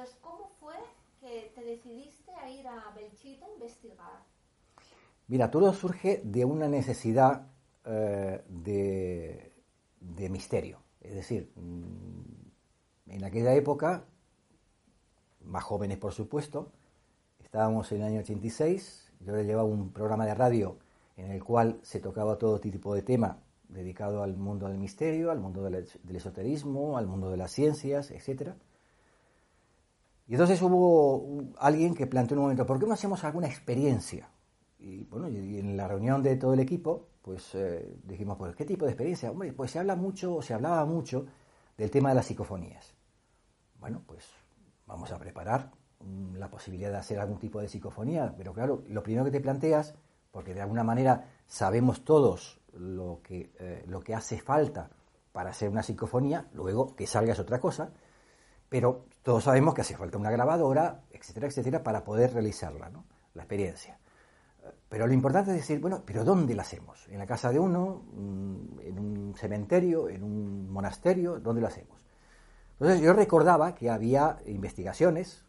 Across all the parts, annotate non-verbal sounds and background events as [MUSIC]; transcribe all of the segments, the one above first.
Entonces, ¿cómo fue que te decidiste a ir a Belchite a investigar? Mira, todo surge de una necesidad eh, de, misterio. Es decir, mm, en aquella época, más jóvenes por supuesto, estábamos en el año 86, yo le llevaba un programa de radio en el cual se tocaba todo tipo de tema dedicado al mundo del misterio, al mundo del, esoterismo, al mundo de las ciencias, etc. Y entonces hubo alguien que planteó en un momento, ¿por qué no hacemos alguna experiencia? Y bueno, y en la reunión de todo el equipo, pues eh, dijimos, pues, ¿qué tipo de experiencia? Hombre, pues se habla mucho, se hablaba mucho del tema de las psicofonías. Bueno, pues vamos a preparar mm, la posibilidad de hacer algún tipo de psicofonía, pero claro, lo primero que te planteas, porque de alguna manera sabemos todos lo que, eh, lo que hace falta para hacer una psicofonía, luego que salga es otra cosa, pero todos sabemos que hace falta una grabadora, etcétera, etcétera, para poder realizarla, ¿no? la experiencia. Pero lo importante es decir, bueno, pero ¿dónde la hacemos? ¿En la casa de uno? Mm, ¿En un cementerio? ¿En un monasterio? ¿Dónde lo hacemos? Entonces yo recordaba que había investigaciones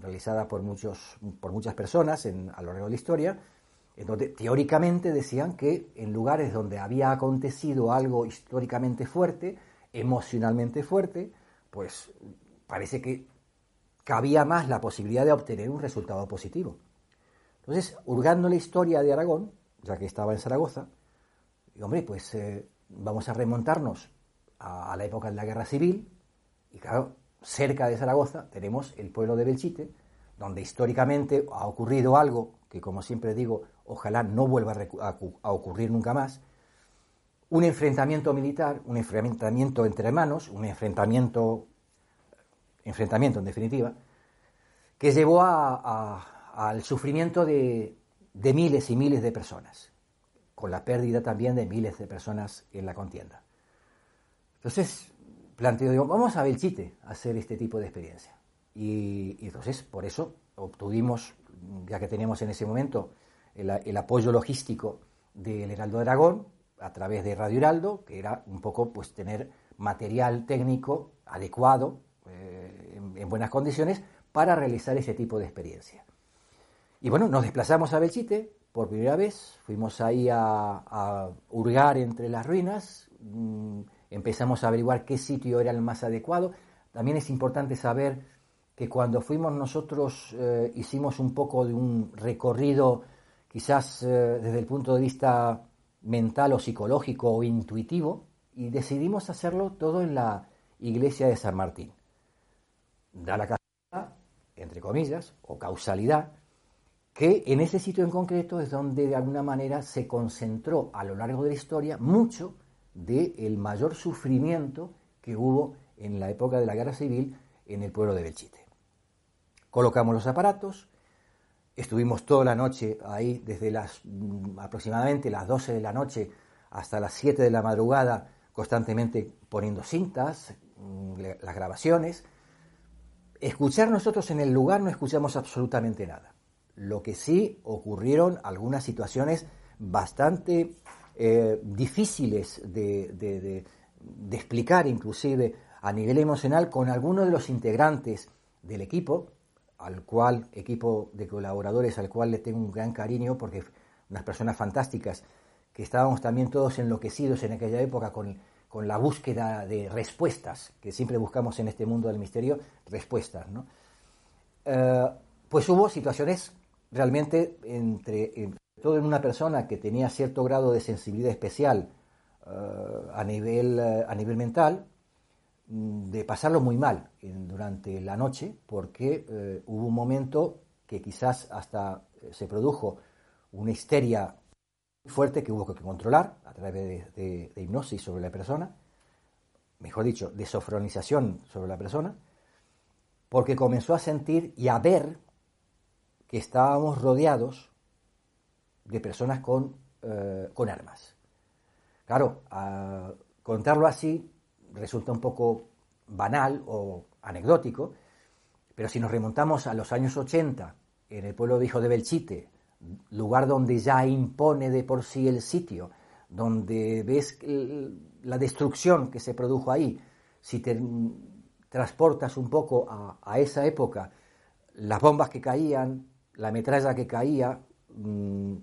realizadas por, muchos, por muchas personas a lo largo de la historia, en donde teóricamente decían que en lugares donde había acontecido algo históricamente fuerte, emocionalmente fuerte, pues parece que cabía más la posibilidad de obtener un resultado positivo. Entonces, hurgando la historia de Aragón, ya que estaba en Zaragoza, digo, hombre, pues eh, vamos a remontarnos a, la época de la Guerra Civil, y claro, cerca de Zaragoza tenemos el pueblo de Belchite, donde históricamente ha ocurrido algo que, como siempre digo, ojalá no vuelva a, ocurrir nunca más, un enfrentamiento militar, un enfrentamiento entre hermanos, un enfrentamiento, enfrentamiento en definitiva, que llevó al sufrimiento de, miles y miles de personas, con la pérdida también de miles de personas en la contienda. Entonces, planteo, digo, vamos a Belchite a hacer este tipo de experiencia. Y, entonces, por eso obtuvimos, ya que teníamos en ese momento el, apoyo logístico del Heraldo de Aragón, a través de Radio Heraldo, que era un poco pues tener material técnico adecuado, en buenas condiciones, para realizar ese tipo de experiencia. Y bueno, nos desplazamos a Belchite por primera vez, fuimos ahí a, hurgar entre las ruinas, mm, empezamos a averiguar qué sitio era el más adecuado. También es importante saber que cuando fuimos nosotros eh, hicimos un poco de un recorrido, quizás eh, desde el punto de vista mental o psicológico o intuitivo, y decidimos hacerlo todo en la iglesia de San Martín. Da la casualidad, entre comillas, o causalidad, que en ese sitio en concreto es donde de alguna manera se concentró a lo largo de la historia mucho del mayor sufrimiento que hubo en la época de la guerra civil en el pueblo de Belchite. Colocamos los aparatos, estuvimos toda la noche ahí, desde las mm, aproximadamente las 12 de la noche hasta las 7 de la madrugada, constantemente poniendo cintas, mm, las grabaciones. Escuchar nosotros en el lugar no escuchamos absolutamente nada. Lo que sí ocurrieron algunas situaciones bastante eh, difíciles de, explicar, inclusive a nivel emocional, con algunos de los integrantes del equipo, al cual, equipo de colaboradores al cual le tengo un gran cariño, porque unas personas fantásticas, que estábamos también todos enloquecidos en aquella época con, la búsqueda de respuestas, que siempre buscamos en este mundo del misterio, respuestas, ¿no? Eh, pues hubo situaciones realmente entre, todo en una persona que tenía cierto grado de sensibilidad especial eh, a, nivel, eh, a nivel mental, mm, de pasarlo muy mal durante la noche, porque hubo un momento que quizás hasta se produjo una histeria fuerte que hubo que controlar a través de, hipnosis sobre la persona, mejor dicho, de sofronización sobre la persona, porque comenzó a sentir y a ver que estábamos rodeados de personas con, eh, con armas. Claro, contarlo así resulta un poco banal o anecdótico, pero si nos remontamos a los años 80, en el pueblo Hijo de Belchite, lugar donde ya impone de por sí el sitio, donde ves la destrucción que se produjo ahí, si te, transportas un poco a, esa época, las bombas que caían, la metralla que caía, mm,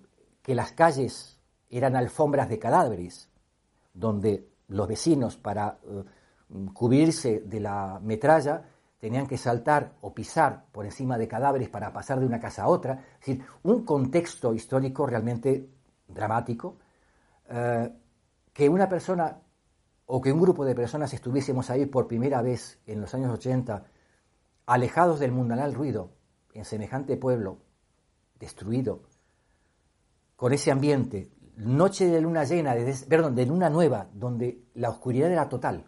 que las calles eran alfombras de cadáveres, donde los vecinos para eh, cubrirse de la metralla tenían que saltar o pisar por encima de cadáveres para pasar de una casa a otra. Es decir, un contexto histórico realmente dramático, eh, que una persona o que un grupo de personas estuviésemos ahí por primera vez en los años 80, alejados del mundanal ruido, en semejante pueblo, destruido, con ese ambiente, noche de luna llena, de, perdón, de luna nueva, donde la oscuridad era total,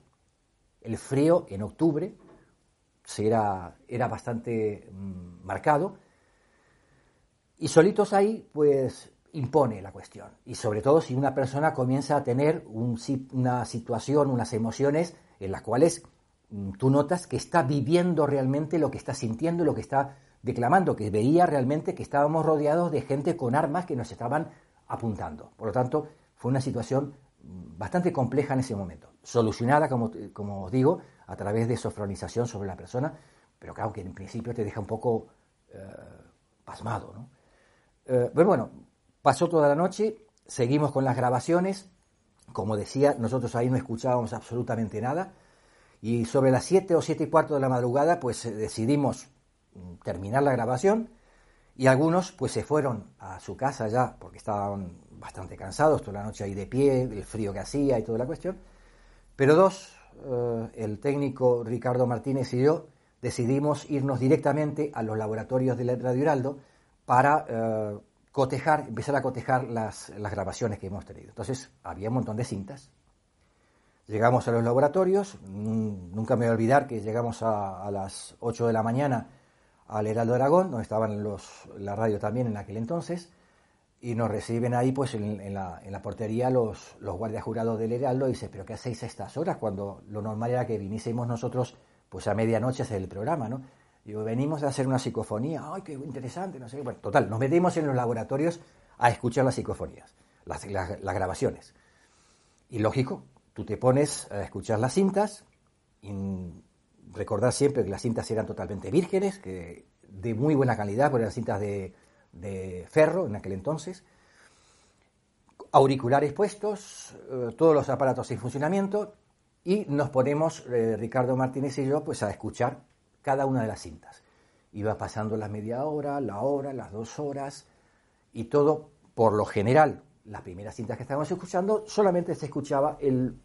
el frío en octubre era, era bastante mm, marcado, y solitos ahí, pues impone la cuestión. Y sobre todo si una persona comienza a tener una situación, unas emociones en las cuales mm, tú notas que está viviendo realmente lo que está sintiendo, lo que está declamando, que veía realmente que estábamos rodeados de gente con armas que nos estaban apuntando. Por lo tanto, fue una situación mm, bastante compleja en ese momento, solucionada, como, como os digo, a través de sofronización sobre la persona, pero claro que en principio te deja un poco eh, pasmado. ¿no? Eh, pero bueno, Pasó toda la noche, seguimos con las grabaciones. Como decía, nosotros ahí no escuchábamos absolutamente nada. Y sobre las 7 o siete y cuarto de la madrugada, pues eh, decidimos mm, terminar la grabación. Y algunos, pues se fueron a su casa ya, porque estaban bastante cansados, toda la noche ahí de pie, el frío que hacía y toda la cuestión. Pero dos, eh, el técnico Ricardo Martínez y yo, decidimos irnos directamente a los laboratorios de Radio Heraldo para eh, cotejar, empezar a cotejar las, grabaciones que hemos tenido. Entonces, había un montón de cintas. Llegamos a los laboratorios, nunca me voy a olvidar que llegamos a, las 8 de la mañana al Heraldo Aragón, donde estaban los, la radio también en aquel entonces, y nos reciben ahí pues en, la, en la, portería los, los guardias jurados del Heraldo y dice, pero ¿qué hacéis a estas horas? Cuando lo normal era que viniésemos nosotros pues a medianoche a hacer el programa, ¿no? Digo, venimos a hacer una psicofonía, ay, qué interesante, no sé total, nos metimos en los laboratorios a escuchar las psicofonías, las, grabaciones. Y lógico, tú te pones a escuchar las cintas, y recordar siempre que las cintas eran totalmente vírgenes, que de muy buena calidad, porque eran cintas de, ferro en aquel entonces, auriculares puestos, eh, todos los aparatos en funcionamiento, y nos ponemos, eh, Ricardo Martínez y yo, pues a escuchar cada una de las cintas. Iba pasando la media hora, la hora, las dos horas, y todo, por lo general, las primeras cintas que estábamos escuchando, solamente se escuchaba el,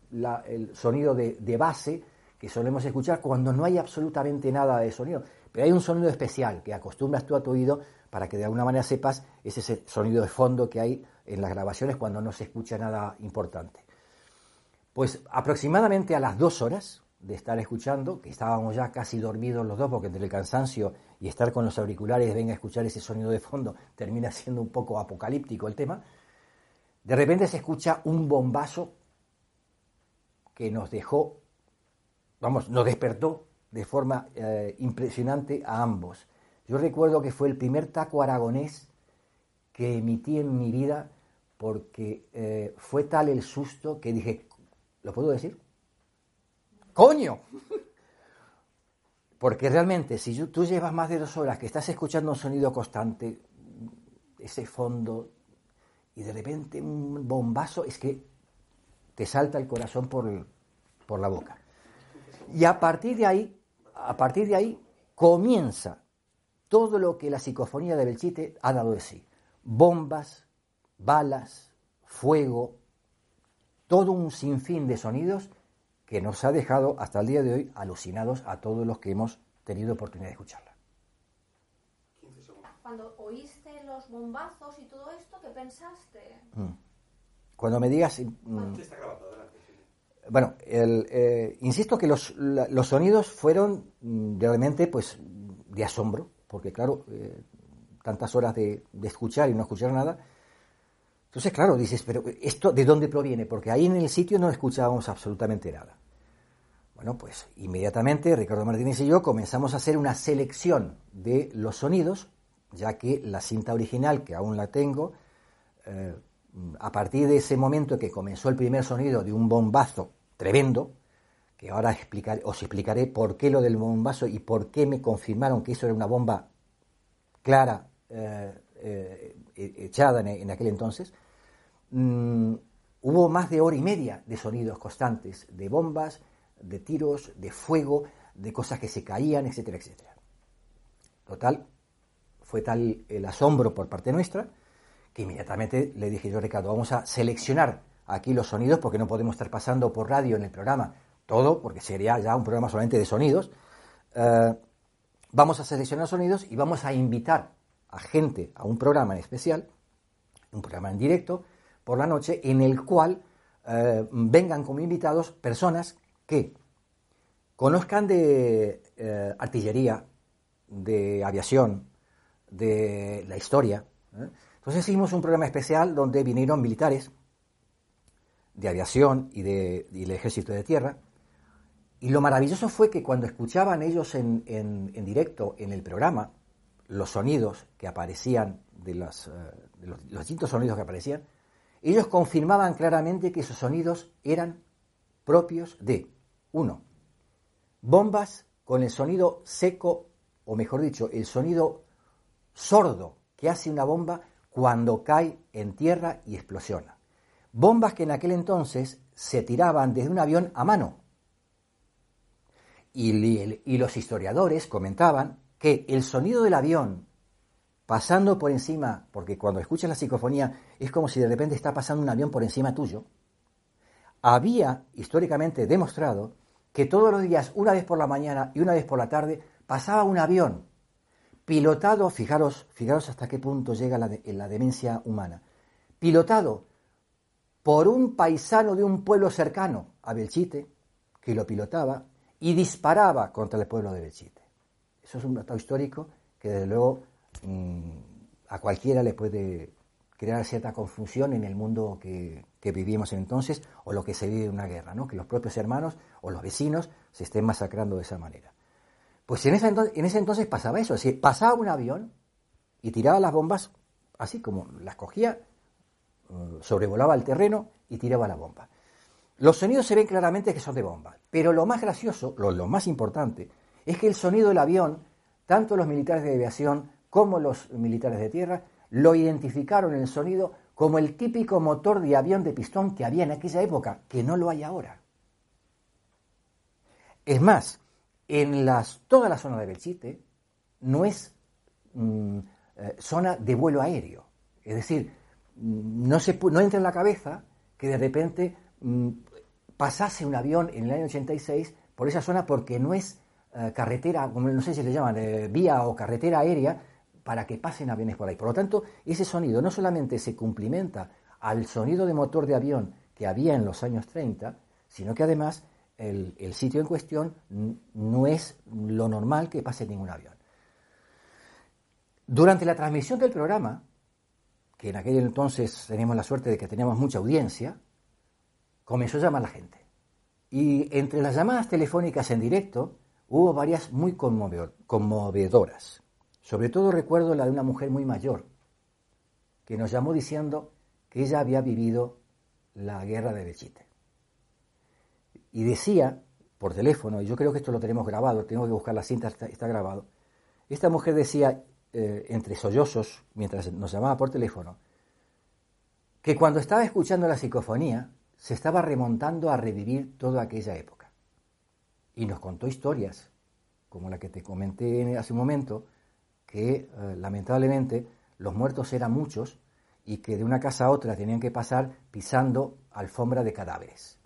sonido de, base que solemos escuchar cuando no hay absolutamente nada de sonido. Pero hay un sonido especial que acostumbras tú a tu oído para que de alguna manera sepas ese sonido de fondo que hay en las grabaciones cuando no se escucha nada importante. Pues aproximadamente a las dos horas, de estar escuchando, que estábamos ya casi dormidos los dos, porque entre el cansancio y estar con los auriculares, venga a escuchar ese sonido de fondo, [LAUGHS] termina siendo un poco apocalíptico el tema, de repente se escucha un bombazo que nos dejó, vamos, nos despertó de forma eh, impresionante a ambos. Yo recuerdo que fue el primer taco aragonés que emití en mi vida porque eh, fue tal el susto que dije, ¿lo puedo decir? coño. [LAUGHS] Porque realmente, si tú llevas más de dos horas que estás escuchando un sonido constante, ese fondo, y de repente un bombazo, es que te salta el corazón por, por la boca. Y a partir de ahí, a partir de ahí, comienza todo lo que la psicofonía de Belchite ha dado de sí. Bombas, balas, fuego, todo un sinfín de sonidos que nos ha dejado hasta el día de hoy alucinados a todos los que hemos tenido oportunidad de escucharla. Cuando oíste los bombazos y todo esto, ¿qué pensaste? Mm. Cuando me digas... Mm, bueno, eh, insisto que los, sonidos fueron mm, realmente pues, de asombro, porque claro, eh, tantas horas de, escuchar y no escuchar nada, entonces, claro, dices, pero ¿esto de dónde proviene? Porque ahí en el sitio no escuchábamos absolutamente nada. Bueno, pues inmediatamente Ricardo Martínez y yo comenzamos a hacer una selección de los sonidos, ya que la cinta original, que aún la tengo, eh, a partir de ese momento que comenzó el primer sonido de un bombazo tremendo, que ahora os explicaré por qué lo del bombazo y por qué me confirmaron que eso era una bomba clara, eh, eh, echada en, aquel entonces, mm, hubo más de hora y media de sonidos constantes, de bombas, de tiros, de fuego, de cosas que se caían, etcétera, etcétera. Total, fue tal el asombro por parte nuestra que inmediatamente le dije yo, Ricardo, vamos a seleccionar aquí los sonidos porque no podemos estar pasando por radio en el programa todo, porque sería ya un programa solamente de sonidos. Eh, vamos a seleccionar sonidos y vamos a invitar a gente a un programa en especial, un programa en directo, por la noche, en el cual eh, vengan como invitados personas que conozcan de eh, artillería, de aviación, de la historia. Entonces hicimos un programa especial donde vinieron militares de aviación y, de, del ejército de tierra. Y lo maravilloso fue que cuando escuchaban ellos en, directo en el programa los sonidos que aparecían, de, eh, los, distintos sonidos que aparecían, ellos confirmaban claramente que esos sonidos eran propios de, uno, bombas con el sonido seco, o mejor dicho, el sonido sordo que hace una bomba cuando cae en tierra y explosiona bombas que en aquel entonces se tiraban desde un avión a mano. Y, los historiadores comentaban que el sonido del avión pasando por encima, porque cuando escuchas la psicofonía es como si de repente está pasando un avión por encima tuyo, había históricamente demostrado que todos los días, una vez por la mañana y una vez por la tarde, pasaba un avión pilotado, fijaros, fijaros hasta qué punto llega la, la demencia humana, pilotado por un paisano de un pueblo cercano a Belchite, que lo pilotaba y disparaba contra el pueblo de Belchite. Eso es un dato histórico que desde luego mm, a cualquiera le puede crear cierta confusión en el mundo que, que vivimos entonces o lo que se vive en una guerra, ¿no? que los propios hermanos o los vecinos se estén masacrando de esa manera. Pues en ese, entonces, pasaba eso, pasaba un avión y tiraba las bombas así como las cogía eh, sobrevolaba el terreno y tiraba la bomba. Los sonidos se ven claramente que son de bomba, pero lo más gracioso, lo, más importante, es que el sonido del avión, tanto los militares de aviación como los militares de tierra, lo identificaron en el sonido como el típico motor de avión de pistón que había en aquella época, que no lo hay ahora. Es más, en las, toda la zona de Belchite no es mm, eh, zona de vuelo aéreo. Es decir, no, se, no entra en la cabeza que de repente mm, pasase un avión en el año 86 por esa zona porque no es eh, carretera, no sé si le llaman, eh, vía o carretera aérea, para que pasen aviones por ahí. Por lo tanto, ese sonido no solamente se cumplimenta al sonido de motor de avión que había en los años 30, sino que además el, el sitio en cuestión no es lo normal que pase ningún avión. Durante la transmisión del programa, que en aquel entonces teníamos la suerte de que teníamos mucha audiencia, comenzó a llamar la gente. Y entre las llamadas telefónicas en directo hubo varias muy conmovedoras. Sobre todo recuerdo la de una mujer muy mayor, que nos llamó diciendo que ella había vivido la guerra de Bechite. Y decía, por teléfono, y yo creo que esto lo tenemos grabado, tengo que buscar la cinta, está grabado, esta mujer decía, eh, entre sollozos, mientras nos llamaba por teléfono, que cuando estaba escuchando la psicofonía se estaba remontando a revivir toda aquella época. Y nos contó historias, como la que te comenté hace un momento, que eh, lamentablemente los muertos eran muchos y que de una casa a otra tenían que pasar pisando alfombra de cadáveres.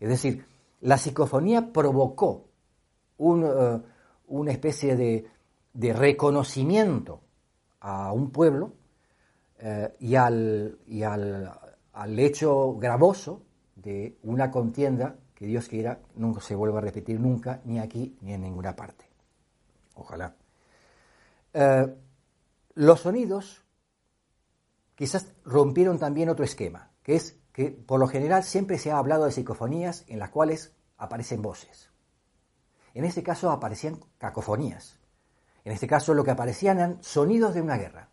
Es decir, la psicofonía provocó eh, una especie de, de reconocimiento a un pueblo eh, y, al, y al, al, hecho gravoso una contienda que Dios quiera nunca se vuelva a repetir nunca, ni aquí ni en ninguna parte. Ojalá. Eh, los sonidos quizás rompieron también otro esquema, que es que por lo general siempre se ha hablado de psicofonías en las cuales aparecen voces. En este caso aparecían cacofonías, en este caso lo que aparecían eran sonidos de una guerra.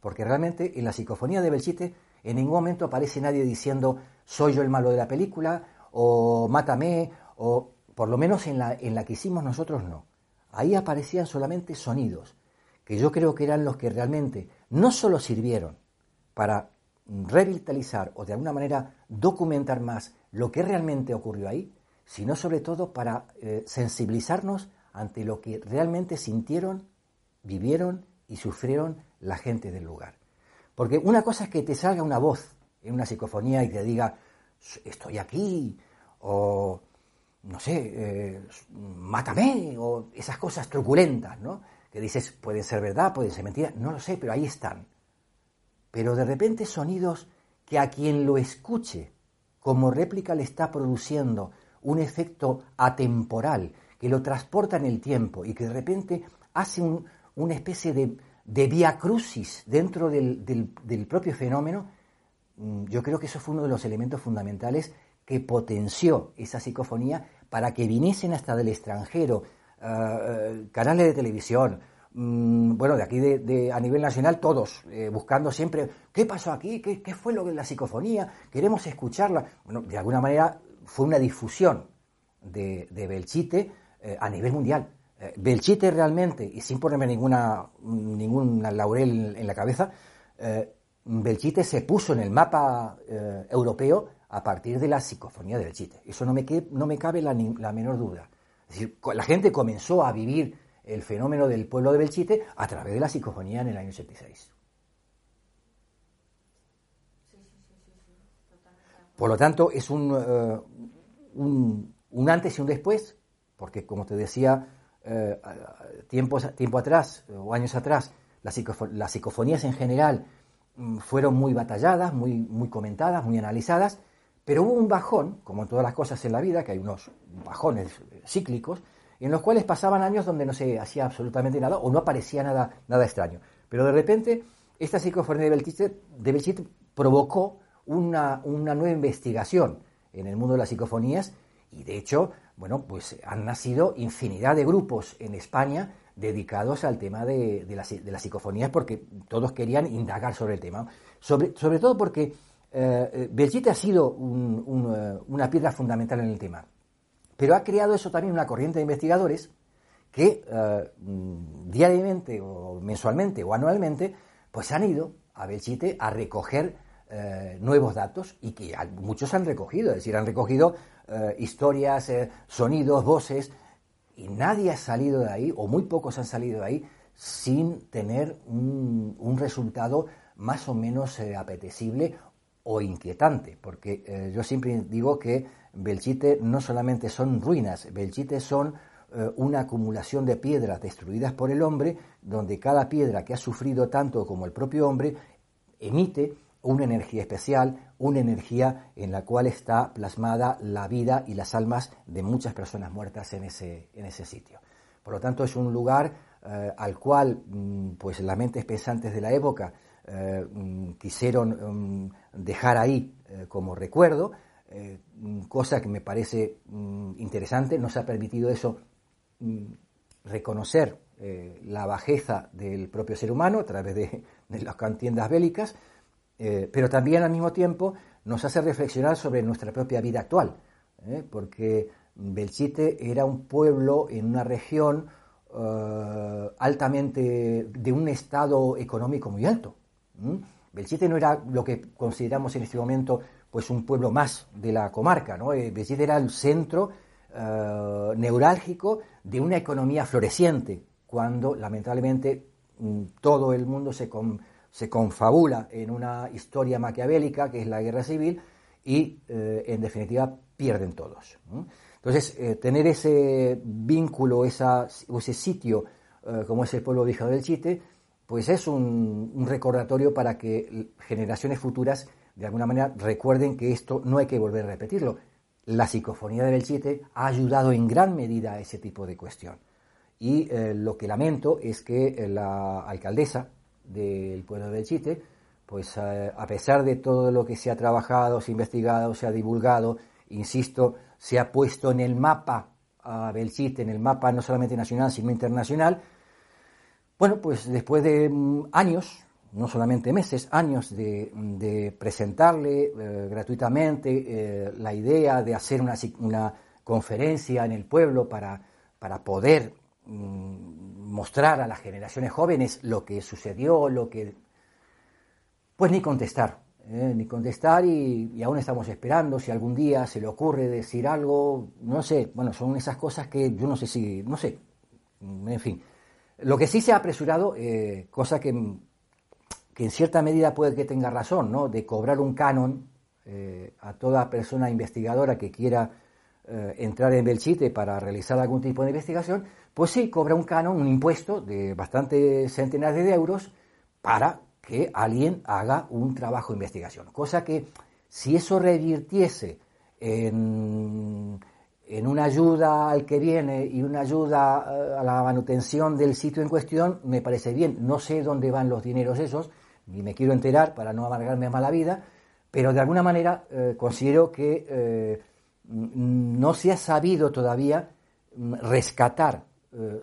Porque realmente en la psicofonía de Belchite en ningún momento aparece nadie diciendo soy yo el malo de la película o mátame o por lo menos en la, en la que hicimos nosotros no. Ahí aparecían solamente sonidos, que yo creo que eran los que realmente no solo sirvieron para revitalizar o de alguna manera documentar más lo que realmente ocurrió ahí, sino sobre todo para eh, sensibilizarnos ante lo que realmente sintieron, vivieron y sufrieron la gente del lugar. Porque una cosa es que te salga una voz en una psicofonía y te diga, estoy aquí, o no sé, eh, mátame, o esas cosas truculentas, ¿no? Que dices, pueden ser verdad, pueden ser mentira, no lo sé, pero ahí están. Pero de repente sonidos que a quien lo escuche como réplica le está produciendo un efecto atemporal que lo transporta en el tiempo y que de repente hace una especie de, de via crucis dentro del, del propio fenómeno, yo creo que eso fue uno de los elementos fundamentales que potenció esa psicofonía para que viniesen hasta del extranjero eh, eh, canales de televisión, mm, bueno, de aquí de, a nivel nacional todos, eh, buscando siempre, ¿qué pasó aquí? ¿Qué, fue lo de la psicofonía? Queremos escucharla. Bueno, de alguna manera fue una difusión de, Belchite a nivel mundial. Belchite realmente, y sin ponerme ninguna, ninguna laurel en la cabeza, Belchite se puso en el mapa europeo a partir de la psicofonía del chiste. Eso no me, no me cabe la, menor duda. Es decir, la gente comenzó a vivir el fenómeno del pueblo de Belchite a través de la psicofonía en el año 86. Por lo tanto, es un, eh, un, antes y un después, porque como te decía, eh, tiempo, tiempo atrás o años atrás, las, psicofonías en general fueron muy batalladas, muy, muy comentadas, muy analizadas, pero hubo un bajón, como en todas las cosas en la vida, que hay unos bajones cíclicos, en los cuales pasaban años donde no se hacía absolutamente nada o no aparecía nada, nada extraño. Pero de repente, esta psicofonía de Belchite, provocó una, una, nueva investigación en el mundo de las psicofonías y de hecho, bueno, pues han nacido infinidad de grupos en España dedicados al tema de, de, las, de psicofonías porque todos querían indagar sobre el tema. Sobre, sobre todo porque eh, ha sido eh, una piedra fundamental en el tema, pero ha creado eso también una corriente de investigadores que eh, diariamente o mensualmente o anualmente pues han ido a Belchite a recoger nuevos datos y que muchos han recogido, es decir, han recogido historias, sonidos, voces y nadie ha salido de ahí o muy pocos han salido de ahí sin tener un, un resultado más o menos apetecible o inquietante, porque eh, yo siempre digo que Belchite no solamente son ruinas, Belchite son eh, una acumulación de piedras destruidas por el hombre, donde cada piedra que ha sufrido tanto como el propio hombre emite una energía especial, una energía en la cual está plasmada la vida y las almas de muchas personas muertas en ese, en ese sitio. Por lo tanto, es un lugar eh, al cual mm, pues las mentes pensantes de la época mm, quisieron mm, dejar ahí eh, como recuerdo, eh, cosa que me parece interesante, nos ha permitido eso reconocer eh, la bajeza del propio ser humano a través de, las contiendas bélicas, pero también al mismo tiempo nos hace reflexionar sobre nuestra propia vida actual, porque Belchite era un pueblo en una región altamente de un estado económico muy alto. Belchite no era lo que consideramos en este momento pues un pueblo más de la comarca, ¿no? Eh, Belchite era el centro eh, neurálgico de una economía floreciente, cuando lamentablemente mm, todo el mundo se, se confabula en una historia maquiavélica que es la guerra civil y eh, en definitiva pierden todos. Entonces, tener ese vínculo, esa, ese sitio como es el pueblo viejo del Chite, pues es un, recordatorio para que generaciones futuras de alguna manera recuerden que esto no hay que volver a repetirlo. La psicofonía de Belchite ha ayudado en gran medida a ese tipo de cuestión. Y eh, lo que lamento es que eh, la alcaldesa del pueblo de Belchite, pues eh, a pesar de todo lo que se ha trabajado, se ha investigado, se ha divulgado, insisto, se ha puesto en el mapa a Belchite, en el mapa no solamente nacional, sino internacional, bueno, pues después de mm, años, no solamente meses, años de, presentarle eh, gratuitamente eh, la idea de hacer una, conferencia en el pueblo para, para poder mm, mostrar a las generaciones jóvenes lo que sucedió, lo que... Pues ni contestar, ¿eh? ni contestar y, y, aún estamos esperando si algún día se le ocurre decir algo, no sé, bueno, son esas cosas que yo no sé si, no sé, en fin. Lo que sí se ha apresurado, eh, cosa que, que, en cierta medida puede que tenga razón, ¿no? De cobrar un canon eh, a toda persona investigadora que quiera eh, entrar en Belchite para realizar algún tipo de investigación, pues sí, cobra un canon, un impuesto de bastantes centenares de euros para que alguien haga un trabajo de investigación. Cosa que si eso revirtiese en en una ayuda al que viene y una ayuda eh, a la manutención del sitio en cuestión, me parece bien. No sé dónde van los dineros esos, ni me quiero enterar para no amargarme a mala vida, pero de alguna manera eh, considero que no se ha sabido todavía mm, rescatar,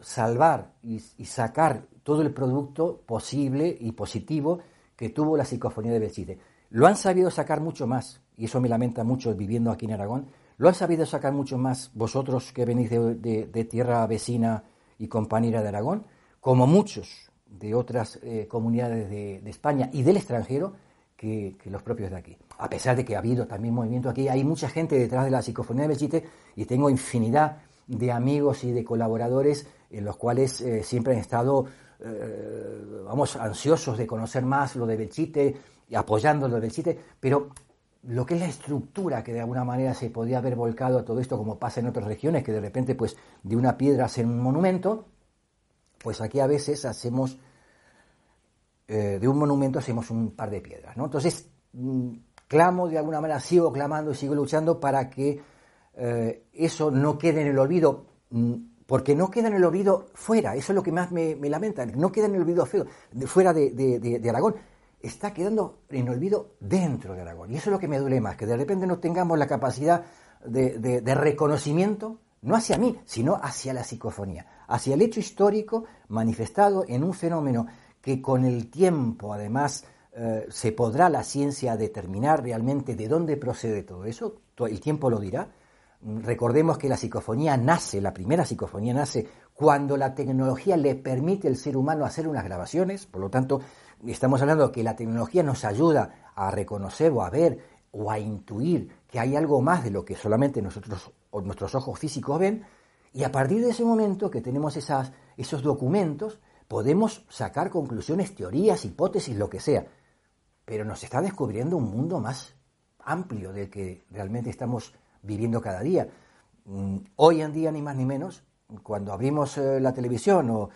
salvar y, y, sacar todo el producto posible y positivo que tuvo la psicofonía de Belchite. Lo han sabido sacar mucho más, y eso me lamenta mucho viviendo aquí en Aragón, lo han sabido sacar mucho más vosotros que venís de, tierra vecina y compañera de Aragón, como muchos de otras eh, comunidades de, España y del extranjero que, los propios de aquí. A pesar de que ha habido también movimiento aquí, hay mucha gente detrás de la psicofonía de Belchite y tengo infinidad de amigos y de colaboradores en los cuales eh, siempre han estado, eh, vamos, ansiosos de conocer más lo de Belchite y apoyando lo de Belchite, pero lo que es la estructura que de alguna manera se podía haber volcado a todo esto, como pasa en otras regiones, que de repente, pues, de una piedra hacen un monumento, pues aquí a veces hacemos, eh, de un monumento hacemos un par de piedras, ¿no? Entonces, mm, clamo de alguna manera, sigo clamando y sigo luchando para que eh, eso no quede en el olvido, mm, porque no queda en el olvido fuera, eso es lo que más me, lamenta, no queda en el olvido fuera de Aragón. Está quedando en olvido dentro de Aragón. Y eso es lo que me duele más, que de repente no tengamos la capacidad de, reconocimiento, no hacia mí, sino hacia la psicofonía, hacia el hecho histórico manifestado en un fenómeno que con el tiempo, además, eh, se podrá la ciencia determinar realmente de dónde procede todo eso, el tiempo lo dirá. Recordemos que la psicofonía nace, la primera psicofonía nace cuando la tecnología le permite al ser humano hacer unas grabaciones, por lo tanto, estamos hablando de que la tecnología nos ayuda a reconocer o a ver o a intuir que hay algo más de lo que solamente nosotros o nuestros ojos físicos ven, y a partir de ese momento que tenemos esas, esos documentos, podemos sacar conclusiones, teorías, hipótesis, lo que sea. Pero nos está descubriendo un mundo más amplio del que realmente estamos viviendo cada día. Mm, hoy en día, ni más ni menos, cuando abrimos eh, la televisión o,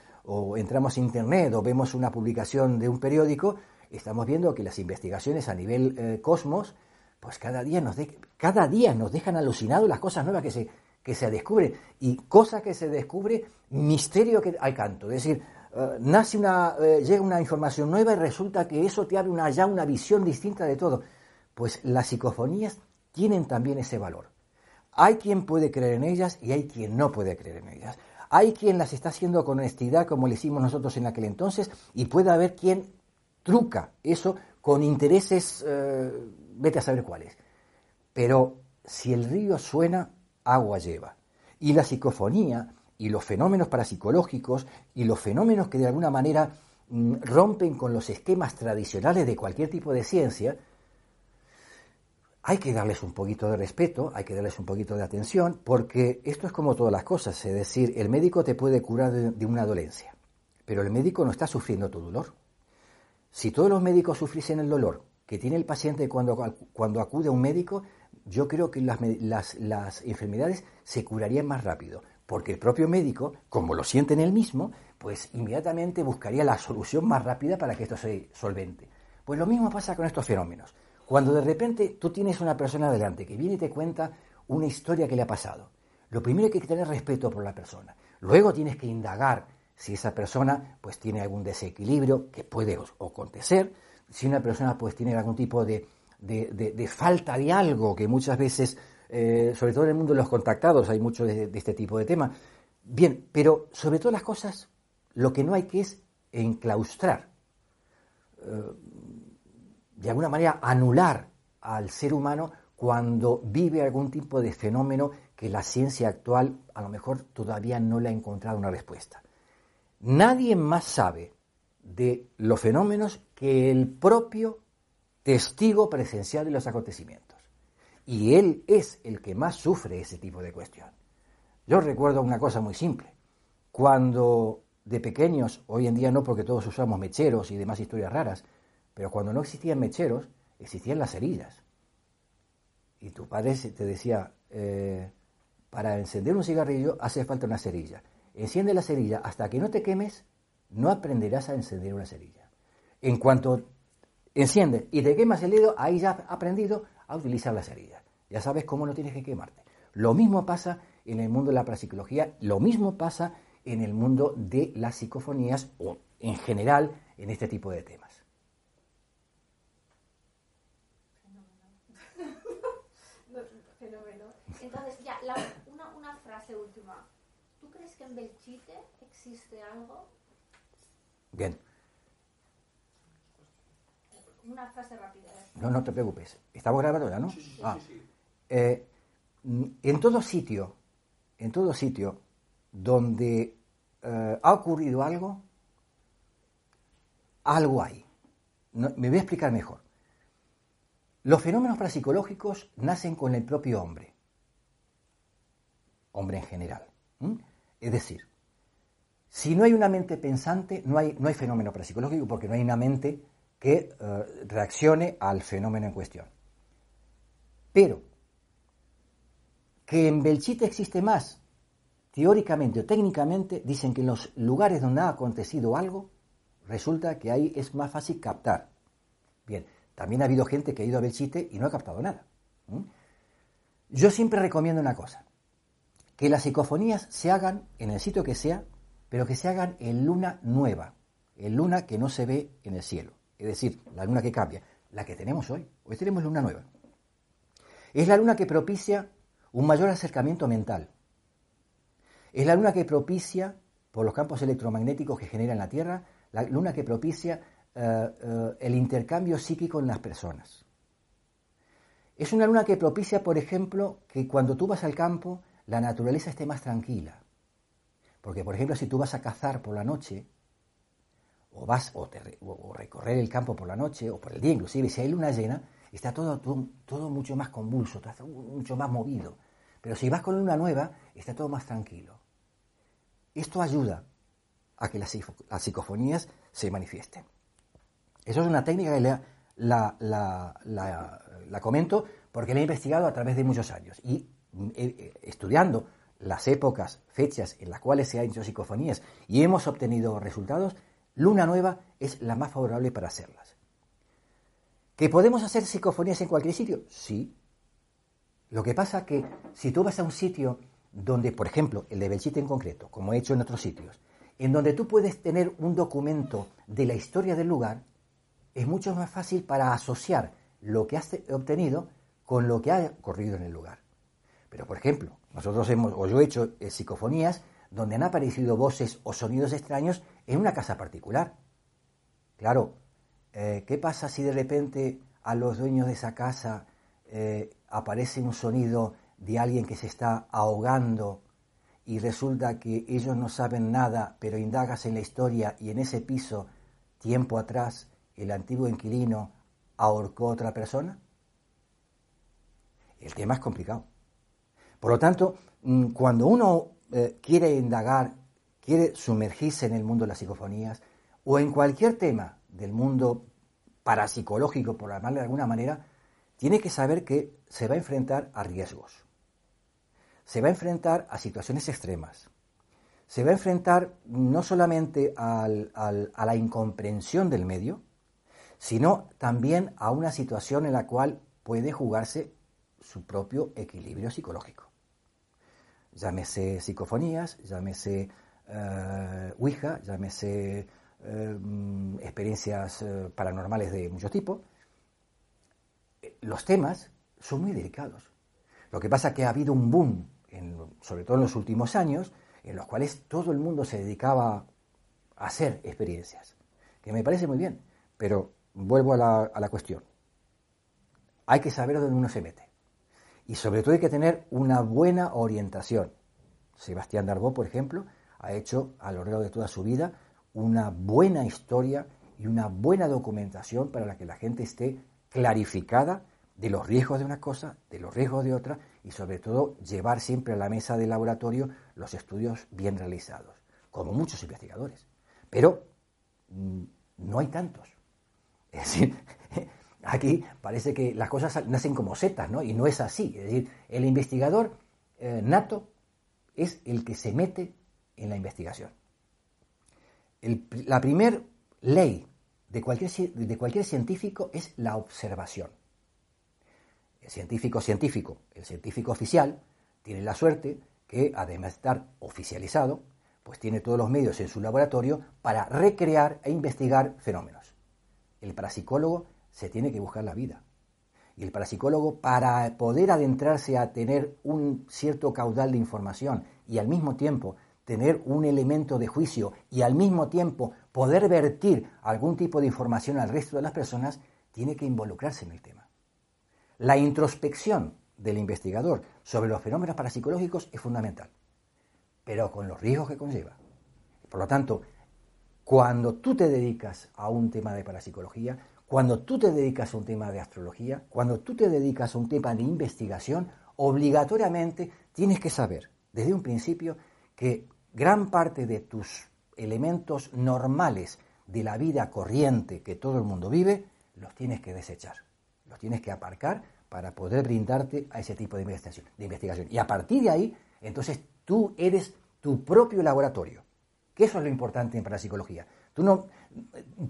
entramos a Internet o vemos una publicación de un periódico, estamos viendo que las investigaciones a nivel eh, cosmos, pues cada día, nos cada día nos dejan alucinados las cosas nuevas que se, que se descubren. Y cosa que se descubre, misterio que hay canto. Es decir, eh, nace una, eh, llega una información nueva y resulta que eso te abre una, ya una visión distinta de todo. Pues las psicofonías tienen también ese valor. Hay quien puede creer en ellas y hay quien no puede creer en ellas. Hay quien las está haciendo con honestidad, como le hicimos nosotros en aquel entonces, y puede haber quien truca eso con intereses, eh, vete a saber cuáles. Pero si el río suena, agua lleva. Y la psicofonía y los fenómenos parapsicológicos y los fenómenos que de alguna manera mm, rompen con los esquemas tradicionales de cualquier tipo de ciencia, hay que darles un poquito de respeto, hay que darles un poquito de atención, porque esto es como todas las cosas, es decir, el médico te puede curar de, una dolencia, pero el médico no está sufriendo tu dolor. Si todos los médicos sufriesen el dolor que tiene el paciente cuando, cuando acude a un médico, yo creo que las, las, enfermedades se curarían más rápido, porque el propio médico, como lo siente en él mismo, pues inmediatamente buscaría la solución más rápida para que esto se solvente. Pues lo mismo pasa con estos fenómenos. Cuando de repente tú tienes una persona delante que viene y te cuenta una historia que le ha pasado, lo primero que hay que tener respeto por la persona. Luego tienes que indagar si esa persona pues tiene algún desequilibrio que puede acontecer, si una persona pues tiene algún tipo de, falta de algo que muchas veces, eh, sobre todo en el mundo de los contactados, hay mucho de, este tipo de tema. Bien, pero sobre todas las cosas, lo que no hay que es enclaustrar. Eh, de alguna manera anular al ser humano cuando vive algún tipo de fenómeno que la ciencia actual a lo mejor todavía no le ha encontrado una respuesta. Nadie más sabe de los fenómenos que el propio testigo presencial de los acontecimientos. Y él es el que más sufre ese tipo de cuestión. Yo recuerdo una cosa muy simple. Cuando de pequeños, hoy en día no porque todos usamos mecheros y demás historias raras, pero cuando no existían mecheros, existían las cerillas. Y tu padre te decía, eh, para encender un cigarrillo hace falta una cerilla. Enciende la cerilla hasta que no te quemes, no aprenderás a encender una cerilla. En cuanto enciendes y te quemas el dedo, ahí ya has aprendido a utilizar la cerilla. Ya sabes cómo no tienes que quemarte. Lo mismo pasa en el mundo de la parapsicología, lo mismo pasa en el mundo de las psicofonías o en general en este tipo de temas. [LAUGHS] Entonces, ya, una, frase última. ¿Tú crees que en Belchite existe algo? Bien. Una frase rápida. No, no te preocupes. Estamos grabando ya, ¿no? Sí, sí, ah. sí, eh, en todo sitio, en todo sitio donde eh, ha ocurrido algo, algo hay. me voy a explicar mejor. Los fenómenos parapsicológicos nacen con el propio hombre, hombre en general. Es decir, si no hay una mente pensante, no hay, no hay fenómeno parapsicológico porque no hay una mente que eh, reaccione al fenómeno en cuestión. Pero que en Belchite existe más, teóricamente o técnicamente, dicen que en los lugares donde ha acontecido algo, resulta que ahí es más fácil captar. Bien, también ha habido gente que ha ido a Belchite y no ha captado nada. Yo siempre recomiendo una cosa, que las psicofonías se hagan en el sitio que sea, pero que se hagan en luna nueva, en luna que no se ve en el cielo, es decir, la luna que cambia, la que tenemos hoy. Hoy tenemos luna nueva. Es la luna que propicia un mayor acercamiento mental, es la luna que propicia, por los campos electromagnéticos que genera en la Tierra, la luna que propicia eh, eh, el intercambio psíquico en las personas. Es una luna que propicia, por ejemplo, que cuando tú vas al campo, la naturaleza esté más tranquila. Porque, por ejemplo, si tú vas a cazar por la noche, o vas o, recorrer el campo por la noche, o por el día inclusive, si hay luna llena, está todo, todo, mucho más convulso, mucho más movido. Pero si vas con luna nueva, está todo más tranquilo. Esto ayuda a que las, psicofonías se manifiesten. Eso es una técnica que la, la, comento porque la he investigado a través de muchos años y eh, eh, estudiando las épocas, fechas en las cuales se han hecho psicofonías y hemos obtenido resultados, luna nueva es la más favorable para hacerlas. ¿Que podemos hacer psicofonías en cualquier sitio? Sí. Lo que pasa que si tú vas a un sitio donde, por ejemplo, el de Belchite en concreto, como he hecho en otros sitios, en donde tú puedes tener un documento de la historia del lugar, es mucho más fácil para asociar lo que has obtenido con lo que ha ocurrido en el lugar. Pero, por ejemplo, nosotros hemos, o yo he hecho eh, psicofonías donde han aparecido voces o sonidos extraños en una casa particular. Claro, eh, ¿qué pasa si de repente a los dueños de esa casa eh, aparece un sonido de alguien que se está ahogando y resulta que ellos no saben nada, pero indagas en la historia y en ese piso, tiempo atrás, el antiguo inquilino ahorcó a otra persona? El tema es complicado. Por lo tanto, mm, cuando uno eh, quiere indagar, quiere sumergirse en el mundo de las psicofonías o en cualquier tema del mundo parapsicológico, por llamarle de alguna manera, tiene que saber que se va a enfrentar a riesgos se va a enfrentar a situaciones extremas. Se va a enfrentar no solamente a la incomprensión del medio, sino también a una situación en la cual puede jugarse su propio equilibrio psicológico. Llámese psicofonías, llámese uh, Ouija, llámese eh, experiencias eh, paranormales de mucho tipo. Los temas son muy delicados. Lo que pasa es que ha habido un boom sobre todo en los últimos años, en los cuales todo el mundo se dedicaba a hacer experiencias, que me parece muy bien, pero vuelvo a la, cuestión. Hay que saber dónde uno se mete. Y sobre todo hay que tener una buena orientación. Sebastián Darbó, por ejemplo, ha hecho a lo largo de toda su vida una buena historia y una buena documentación para la que la gente esté clarificada de los riesgos de una cosa, de los riesgos de otra y sobre todo llevar siempre a la mesa del laboratorio los estudios bien realizados, como muchos investigadores. Pero mm, no hay tantos. Es decir, [LAUGHS] aquí parece que las cosas nacen como setas, ¿no? Y no es así. Es decir, el investigador eh, nato es el que se mete en la investigación. la primer ley de cualquier, de cualquier científico es la observación. El científico científico, el científico oficial, tiene la suerte que, además de estar oficializado, pues tiene todos los medios en su laboratorio para recrear e investigar fenómenos. El parapsicólogo se tiene que buscar la vida. Y el parapsicólogo, para poder adentrarse a tener un cierto caudal de información y al mismo tiempo tener un elemento de juicio y al mismo tiempo poder vertir algún tipo de información al resto de las personas, tiene que involucrarse en el tema. La introspección del investigador sobre los fenómenos parapsicológicos es fundamental, pero con los riesgos que conlleva. Por lo tanto, cuando tú te dedicas a un tema de parapsicología, cuando tú te dedicas a un tema de astrología, cuando tú te dedicas a un tema de investigación, obligatoriamente tienes que saber desde un principio que gran parte de tus elementos normales de la vida corriente que todo el mundo vive, los tienes que desechar, los tienes que aparcar para poder brindarte a ese tipo de investigación. De investigación. Y a partir de ahí, entonces tú eres tu propio laboratorio, que eso es lo importante en parapsicología. Tú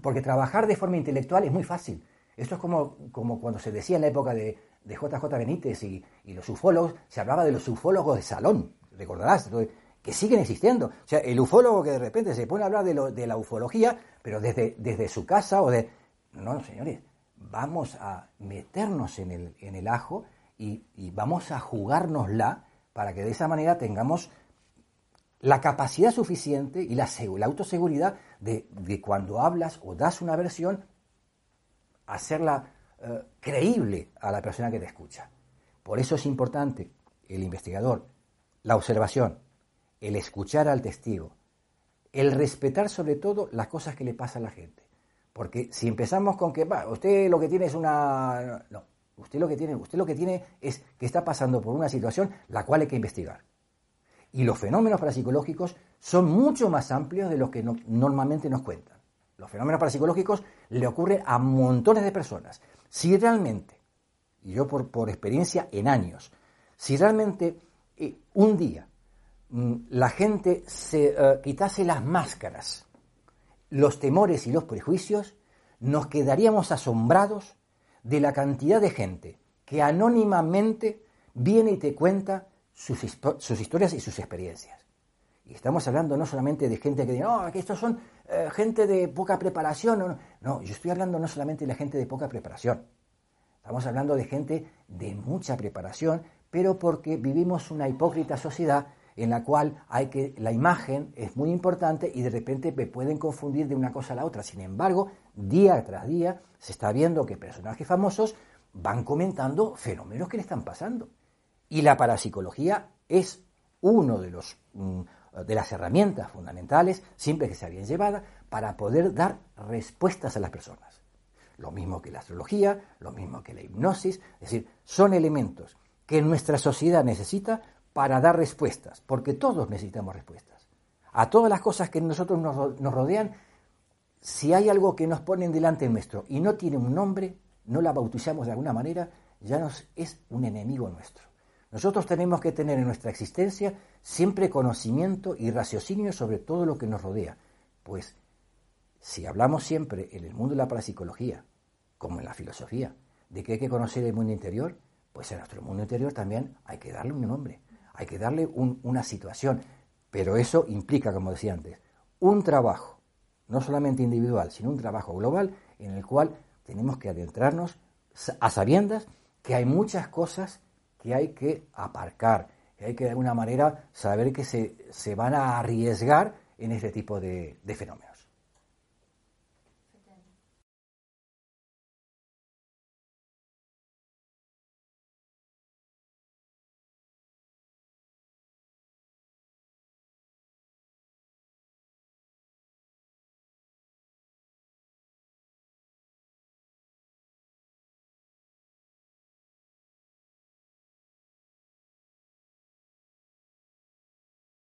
porque trabajar de forma intelectual es muy fácil. Esto es como, como cuando se decía en la época de, de JJ Benítez y, los ufólogos, se hablaba de los ufólogos de salón, recordarás, que siguen existiendo. O sea, el ufólogo que de repente se pone a hablar de, lo, de la ufología, pero desde, desde su casa o de... No, señores, vamos a meternos en el, en el ajo y, y, vamos a jugárnosla para que de esa manera tengamos la capacidad suficiente y la autoseguridad de, de, cuando hablas o das una versión, hacerla eh, creíble a la persona que te escucha. Por eso es importante el investigador, la observación, el escuchar al testigo, el respetar sobre todo las cosas que le pasa a la gente. Porque si empezamos con que, va, usted lo que tiene es una... No, usted lo que tiene, usted lo que tiene es que está pasando por una situación la cual hay que investigar. Y los fenómenos parapsicológicos son mucho más amplios de los que normalmente nos cuentan. Los fenómenos parapsicológicos le ocurren a montones de personas. Si realmente, y yo por, experiencia en años, si realmente eh, un día mm, la gente se uh, quitase las máscaras los temores y los prejuicios, nos quedaríamos asombrados de la cantidad de gente que anónimamente viene y te cuenta sus, sus historias y sus experiencias. Y estamos hablando no solamente de gente que dice, no, que estos son eh, gente de poca preparación. No, no, yo estoy hablando no solamente de la gente de poca preparación. Estamos hablando de gente de mucha preparación, pero porque vivimos una hipócrita sociedad en la cual hay que la imagen es muy importante y de repente me pueden confundir de una cosa a la otra. Sin embargo, día tras día se está viendo que personajes famosos van comentando fenómenos que le están pasando. Y la parapsicología es uno de mm, de las herramientas fundamentales, siempre que sea bien llevada, para poder dar respuestas a las personas. Lo mismo que la astrología, lo mismo que la hipnosis, es decir, son elementos que nuestra sociedad necesita para dar respuestas, porque todos necesitamos respuestas. A todas las cosas que nosotros nos, rodean, si hay algo que nos ponen delante nuestro y no tiene un nombre, no la bautizamos de alguna manera, ya nos es un enemigo nuestro. Nosotros tenemos que tener en nuestra existencia siempre conocimiento y raciocinio sobre todo lo que nos rodea, pues si hablamos siempre en el mundo de la parapsicología, como en la filosofía, de que hay que conocer el mundo interior, pues en nuestro mundo interior también hay que darle un nombre hay que darle una situación, pero eso implica, como decía antes, un trabajo, no solamente individual, sino un trabajo global en el cual tenemos que adentrarnos a sabiendas que hay muchas cosas que hay que aparcar, que hay que de alguna manera saber que se, se van a arriesgar en este tipo de, de fenómenos.